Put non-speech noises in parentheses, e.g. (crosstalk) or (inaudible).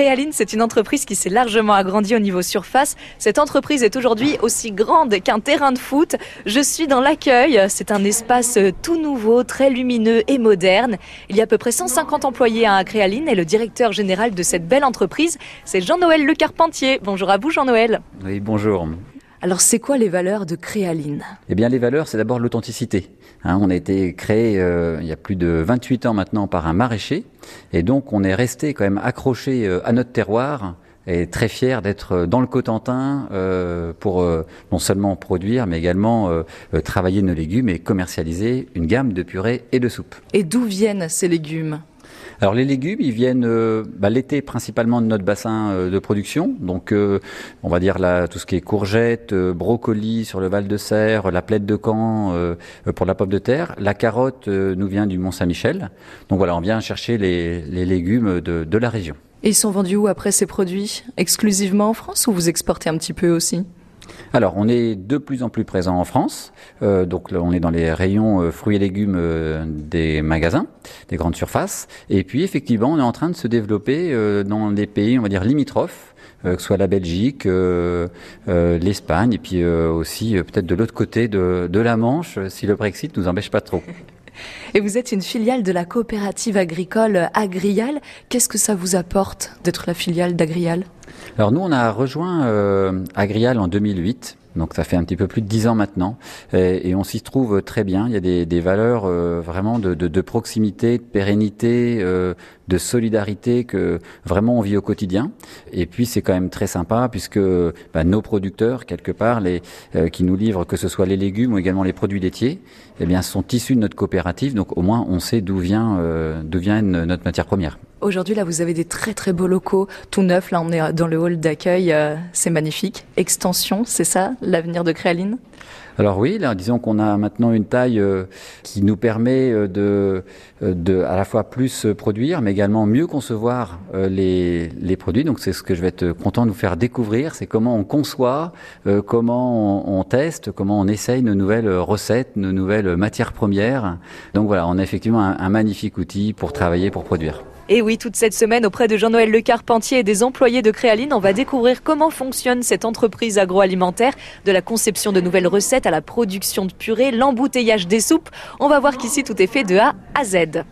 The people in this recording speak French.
Créaline, c'est une entreprise qui s'est largement agrandie au niveau surface. Cette entreprise est aujourd'hui aussi grande qu'un terrain de foot. Je suis dans l'accueil. C'est un espace tout nouveau, très lumineux et moderne. Il y a à peu près 150 employés à Créaline et le directeur général de cette belle entreprise, c'est Jean-Noël Le Carpentier. Bonjour à vous, Jean-Noël. Oui, bonjour. Alors, c'est quoi les valeurs de Créaline? Eh bien, les valeurs, c'est d'abord l'authenticité. Hein, on a été créé euh, il y a plus de 28 ans maintenant par un maraîcher, et donc on est resté quand même accroché euh, à notre terroir et très fier d'être dans le Cotentin euh, pour euh, non seulement produire, mais également euh, travailler nos légumes et commercialiser une gamme de purées et de soupes. Et d'où viennent ces légumes? Alors les légumes, ils viennent euh, bah, l'été principalement de notre bassin euh, de production. Donc euh, on va dire là tout ce qui est courgettes, brocolis sur le Val de Serre, la plaide de Caen pour la pomme de terre. La carotte nous vient du Mont Saint-Michel. Donc voilà, on vient chercher les, les légumes de, de la région. Et ils sont vendus où après ces produits? Exclusivement en France ou vous exportez un petit peu aussi? Alors, on est de plus en plus présent en France. Euh, donc, on est dans les rayons euh, fruits et légumes euh, des magasins, des grandes surfaces. Et puis, effectivement, on est en train de se développer dans des pays, on va dire, limitrophes. Que ce soit la Belgique, l'Espagne, et puis aussi peut-être de l'autre côté de, la Manche, si le Brexit nous empêche pas trop. (laughs) Et vous êtes une filiale de la coopérative agricole Agrial. Qu'est-ce que ça vous apporte d'être la filiale d'Agrial? Alors nous, on a rejoint euh, Agrial en 2008. Donc ça fait un petit peu plus de dix ans maintenant, et, on s'y trouve très bien. Il y a des, valeurs euh, vraiment de, proximité, de pérennité, euh, de solidarité que vraiment on vit au quotidien. Et puis c'est quand même très sympa puisque bah, nos producteurs quelque part, euh, qui nous livrent que ce soit les légumes ou également les produits laitiers, eh bien sont issus de notre coopérative. Donc au moins on sait d'où vient d'où vient notre matière première. Aujourd'hui, là, vous avez des très très beaux locaux, tout neufs. Là, on est dans le hall d'accueil, euh, c'est magnifique. Extension, c'est ça, l'avenir de Créaline? Alors oui, là, disons qu'on a maintenant une taille euh, qui nous permet euh, de, de, à la fois plus produire, mais également mieux concevoir les, les, produits. Donc c'est ce que je vais être content de vous faire découvrir, c'est comment on conçoit, comment on, teste, comment on essaye nos nouvelles recettes, nos nouvelles matières premières. Donc voilà, on a effectivement un magnifique outil pour travailler, pour produire. Et oui, toute cette semaine, auprès de Jean-Noël Le Carpentier et des employés de Créaline, on va découvrir comment fonctionne cette entreprise agroalimentaire, de la conception de nouvelles recettes à la production de purée, l'embouteillage des soupes. On va voir qu'ici, tout est fait de A à Z.